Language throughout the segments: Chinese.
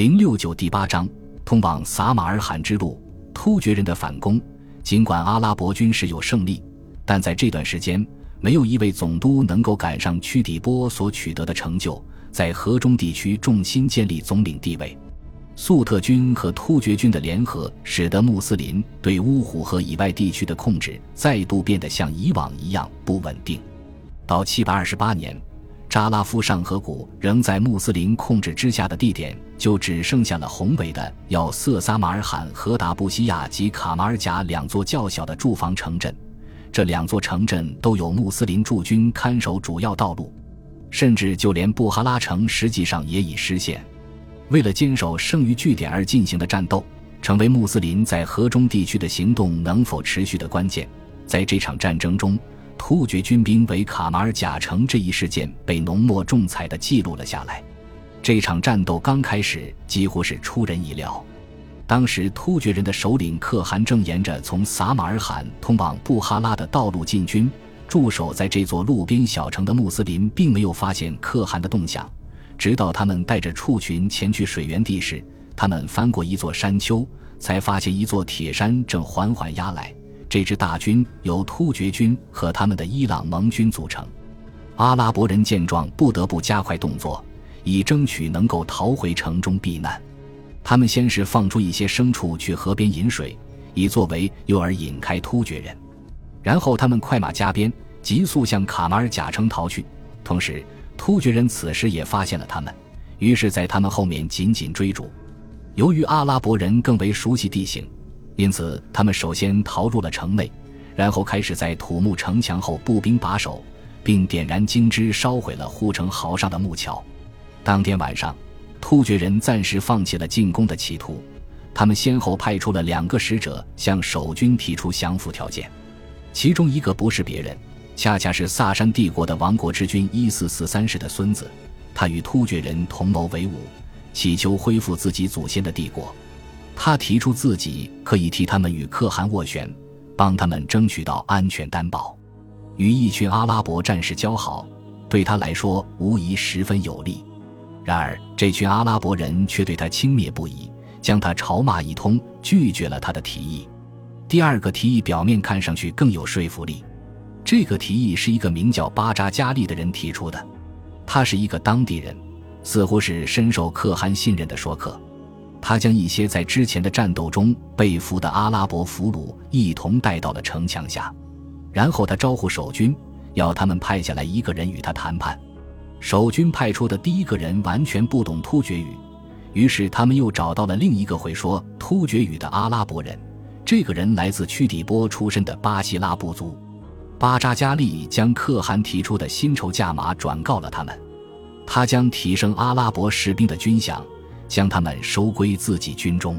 零六九第八章，通往撒马尔罕之路，突厥人的反攻。尽管阿拉伯军事有胜利，但在这段时间，没有一位总督能够赶上屈底波所取得的成就，在河中地区重新建立总领地位。粟特军和突厥军的联合，使得穆斯林对乌虎河以外地区的控制再度变得像以往一样不稳定。到七百二十八年。扎拉夫上河谷仍在穆斯林控制之下的地点，就只剩下了宏伟的要色萨马尔罕和达布西亚及卡马尔贾两座较小的住房城镇。这两座城镇都有穆斯林驻军看守主要道路，甚至就连布哈拉城实际上也已失陷。为了坚守剩余据点而进行的战斗，成为穆斯林在河中地区的行动能否持续的关键。在这场战争中。突厥军兵围卡马尔贾城这一事件被浓墨重彩地记录了下来。这场战斗刚开始几乎是出人意料。当时突厥人的首领可汗正沿着从撒马尔罕通往布哈拉的道路进军，驻守在这座路边小城的穆斯林并没有发现可汗的动向。直到他们带着畜群前去水源地时，他们翻过一座山丘，才发现一座铁山正缓缓压来。这支大军由突厥军和他们的伊朗盟军组成。阿拉伯人见状，不得不加快动作，以争取能够逃回城中避难。他们先是放出一些牲畜去河边饮水，以作为诱饵引开突厥人。然后他们快马加鞭，急速向卡马尔贾城逃去。同时，突厥人此时也发现了他们，于是，在他们后面紧紧追逐。由于阿拉伯人更为熟悉地形。因此，他们首先逃入了城内，然后开始在土木城墙后步兵把守，并点燃荆枝烧毁了护城壕上的木桥。当天晚上，突厥人暂时放弃了进攻的企图，他们先后派出了两个使者向守军提出降服条件，其中一个不是别人，恰恰是萨珊帝国的亡国之君一四四三世的孙子，他与突厥人同谋为伍，祈求恢复自己祖先的帝国。他提出自己可以替他们与可汗斡旋，帮他们争取到安全担保，与一群阿拉伯战士交好，对他来说无疑十分有利。然而，这群阿拉伯人却对他轻蔑不已，将他嘲骂一通，拒绝了他的提议。第二个提议表面看上去更有说服力，这个提议是一个名叫巴扎加利的人提出的，他是一个当地人，似乎是深受可汗信任的说客。他将一些在之前的战斗中被俘的阿拉伯俘虏一同带到了城墙下，然后他招呼守军，要他们派下来一个人与他谈判。守军派出的第一个人完全不懂突厥语，于是他们又找到了另一个会说突厥语的阿拉伯人。这个人来自屈底波出身的巴西拉部族。巴扎加利将可汗提出的薪酬价码转告了他们，他将提升阿拉伯士兵的军饷。将他们收归自己军中，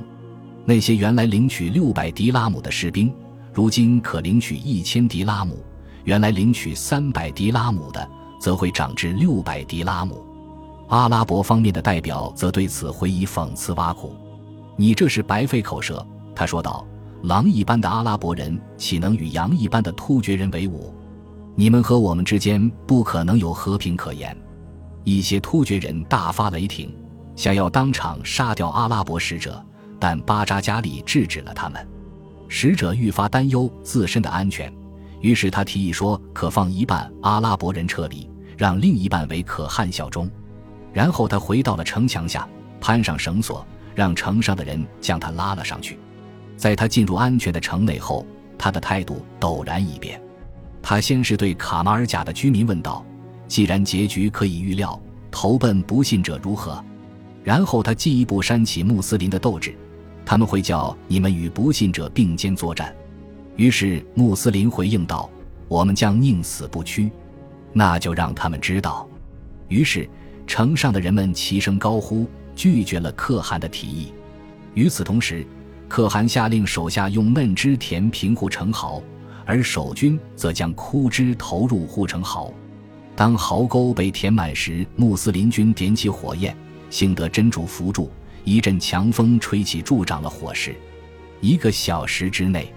那些原来领取六百迪拉姆的士兵，如今可领取一千迪拉姆；原来领取三百迪拉姆的，则会涨至六百迪拉姆。阿拉伯方面的代表则对此回以讽刺挖苦：“你这是白费口舌。”他说道：“狼一般的阿拉伯人岂能与羊一般的突厥人为伍？你们和我们之间不可能有和平可言。”一些突厥人大发雷霆。想要当场杀掉阿拉伯使者，但巴扎加里制止了他们。使者愈发担忧自身的安全，于是他提议说：“可放一半阿拉伯人撤离，让另一半为可汗效忠。”然后他回到了城墙下，攀上绳索，让城上的人将他拉了上去。在他进入安全的城内后，他的态度陡然一变。他先是对卡马尔贾的居民问道：“既然结局可以预料，投奔不信者如何？”然后他进一步煽起穆斯林的斗志，他们会叫你们与不信者并肩作战。于是穆斯林回应道：“我们将宁死不屈。”那就让他们知道。于是城上的人们齐声高呼，拒绝了可汗的提议。与此同时，可汗下令手下用嫩枝填平护城壕，而守军则将枯枝投入护城壕。当壕沟被填满时，穆斯林军点起火焰。幸得真主扶助，一阵强风吹起，助长了火势。一个小时之内，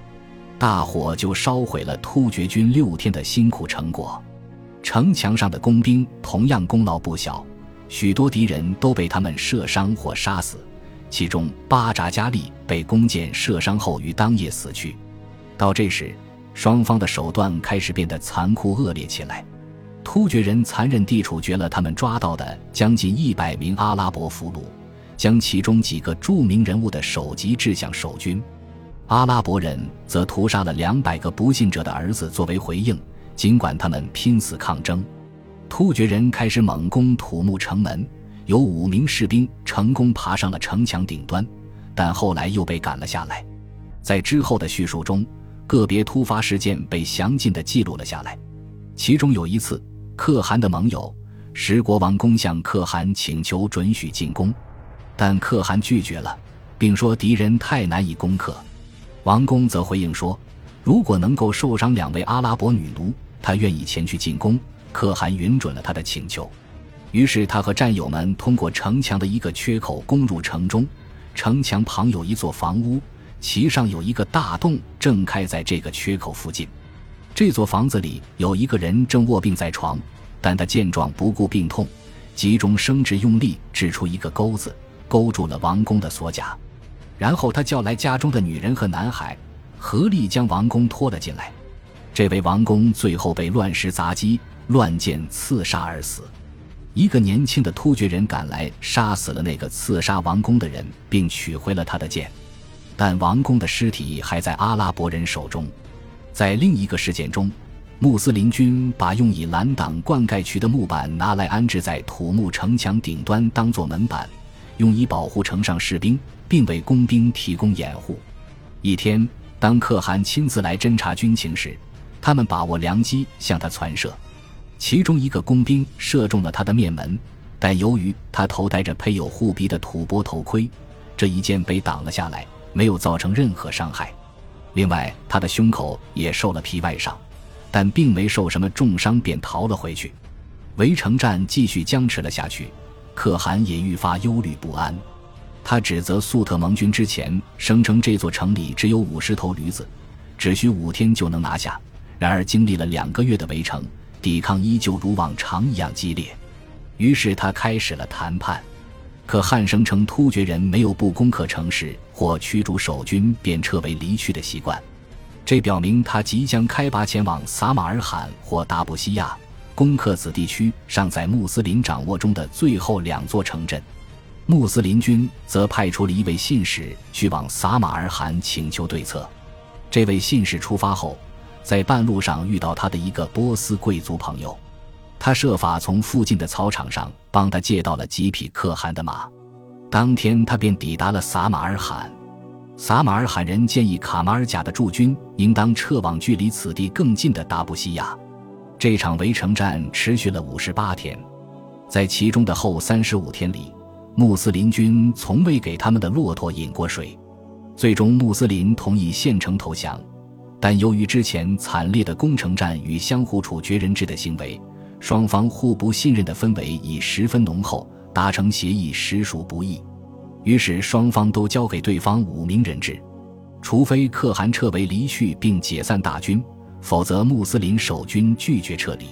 大火就烧毁了突厥军六天的辛苦成果。城墙上的工兵同样功劳不小，许多敌人都被他们射伤或杀死，其中巴扎加利被弓箭射伤后于当夜死去。到这时，双方的手段开始变得残酷恶劣起来。突厥人残忍地处决了他们抓到的将近一百名阿拉伯俘虏，将其中几个著名人物的首级掷向守军。阿拉伯人则屠杀了两百个不信者的儿子作为回应。尽管他们拼死抗争，突厥人开始猛攻土木城门，有五名士兵成功爬上了城墙顶端，但后来又被赶了下来。在之后的叙述中，个别突发事件被详尽地记录了下来。其中有一次，可汗的盟友十国王公向可汗请求准许进攻，但可汗拒绝了，并说敌人太难以攻克。王公则回应说。如果能够受伤两位阿拉伯女奴，他愿意前去进攻。可汗允准了他的请求，于是他和战友们通过城墙的一个缺口攻入城中。城墙旁有一座房屋，其上有一个大洞，正开在这个缺口附近。这座房子里有一个人正卧病在床，但他见状不顾病痛，急中生智，用力掷出一个钩子，勾住了王宫的锁甲。然后他叫来家中的女人和男孩。合力将王公拖了进来，这位王公最后被乱石砸击、乱箭刺杀而死。一个年轻的突厥人赶来，杀死了那个刺杀王公的人，并取回了他的剑。但王公的尸体还在阿拉伯人手中。在另一个事件中，穆斯林军把用以拦挡灌溉渠的木板拿来安置在土木城墙顶端，当作门板，用以保护城上士兵，并为工兵提供掩护。一天。当可汗亲自来侦察军情时，他们把握良机向他传射，其中一个工兵射中了他的面门，但由于他头戴着配有护鼻的土拨头盔，这一箭被挡了下来，没有造成任何伤害。另外，他的胸口也受了皮外伤，但并没受什么重伤，便逃了回去。围城战继续僵持了下去，可汗也愈发忧虑不安。他指责粟特盟军之前声称这座城里只有五十头驴子，只需五天就能拿下。然而经历了两个月的围城，抵抗依旧如往常一样激烈。于是他开始了谈判。可汗声称突厥人没有不攻克城市或驱逐守军便撤为离去的习惯，这表明他即将开拔前往撒马尔罕或达布西亚，攻克此地区尚在穆斯林掌握中的最后两座城镇。穆斯林军则派出了一位信使去往撒马尔罕请求对策。这位信使出发后，在半路上遇到他的一个波斯贵族朋友，他设法从附近的草场上帮他借到了几匹可汗的马。当天，他便抵达了撒马尔罕。撒马尔罕人建议卡马尔贾的驻军应当撤往距离此地更近的达布西亚。这场围城战持续了五十八天，在其中的后三十五天里。穆斯林军从未给他们的骆驼饮过水，最终穆斯林同意献城投降，但由于之前惨烈的攻城战与相互处决人质的行为，双方互不信任的氛围已十分浓厚，达成协议实属不易。于是双方都交给对方五名人质，除非可汗撤围离去并解散大军，否则穆斯林守军拒绝撤离。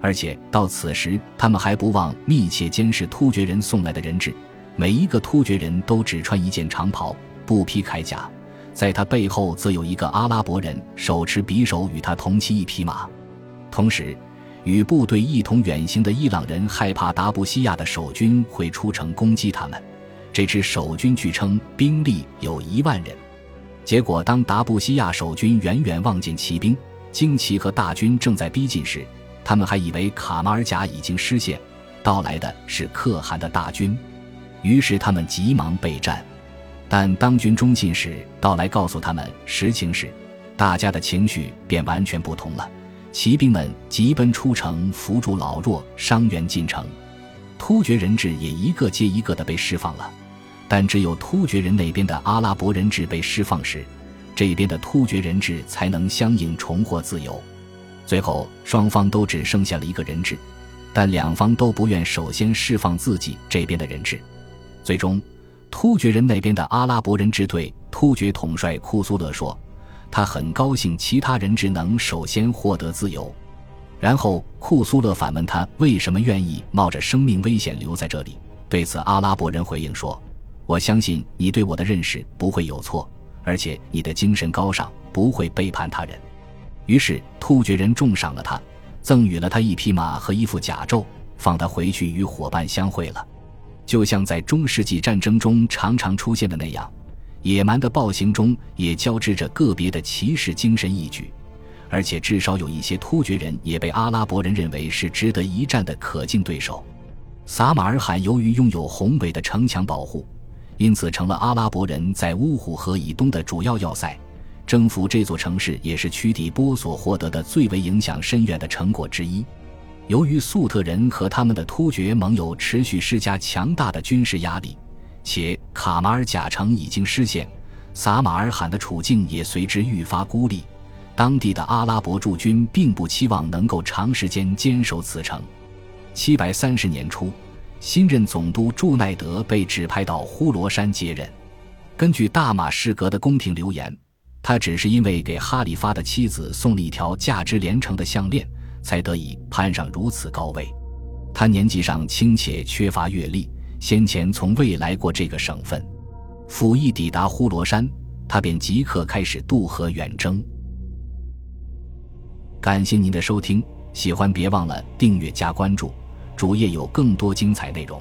而且到此时，他们还不忘密切监视突厥人送来的人质。每一个突厥人都只穿一件长袍，不披铠甲，在他背后则有一个阿拉伯人手持匕首与他同骑一匹马。同时，与部队一同远行的伊朗人害怕达布西亚的守军会出城攻击他们，这支守军据称兵力有一万人。结果，当达布西亚守军远远望见骑兵、旌旗和大军正在逼近时，他们还以为卡马尔贾已经失陷，到来的是可汗的大军，于是他们急忙备战。但当军中信使到来告诉他们实情时，大家的情绪便完全不同了。骑兵们急奔出城扶助老弱伤员进城，突厥人质也一个接一个的被释放了。但只有突厥人那边的阿拉伯人质被释放时，这边的突厥人质才能相应重获自由。最后，双方都只剩下了一个人质，但两方都不愿首先释放自己这边的人质。最终，突厥人那边的阿拉伯人质对突厥统帅库苏勒说：“他很高兴其他人只能首先获得自由。”然后，库苏勒反问他为什么愿意冒着生命危险留在这里。对此，阿拉伯人回应说：“我相信你对我的认识不会有错，而且你的精神高尚，不会背叛他人。”于是突厥人重赏了他，赠予了他一匹马和一副甲胄，放他回去与伙伴相会了。就像在中世纪战争中常常出现的那样，野蛮的暴行中也交织着个别的骑士精神义举，而且至少有一些突厥人也被阿拉伯人认为是值得一战的可敬对手。撒马尔罕由于拥有宏伟的城墙保护，因此成了阿拉伯人在乌虎河以东的主要要塞。征服这座城市也是屈底波所获得的最为影响深远的成果之一。由于粟特人和他们的突厥盟友持续施加强大的军事压力，且卡马尔贾城已经失陷，撒马尔罕的处境也随之愈发孤立。当地的阿拉伯驻军并不期望能够长时间坚守此城。七百三十年初，新任总督朱奈德被指派到呼罗珊接任。根据大马士革的宫廷流言，他只是因为给哈里发的妻子送了一条价值连城的项链。才得以攀上如此高位。他年纪尚轻且缺乏阅历，先前从未来过这个省份。甫一抵达呼罗山，他便即刻开始渡河远征。感谢您的收听，喜欢别忘了订阅加关注，主页有更多精彩内容。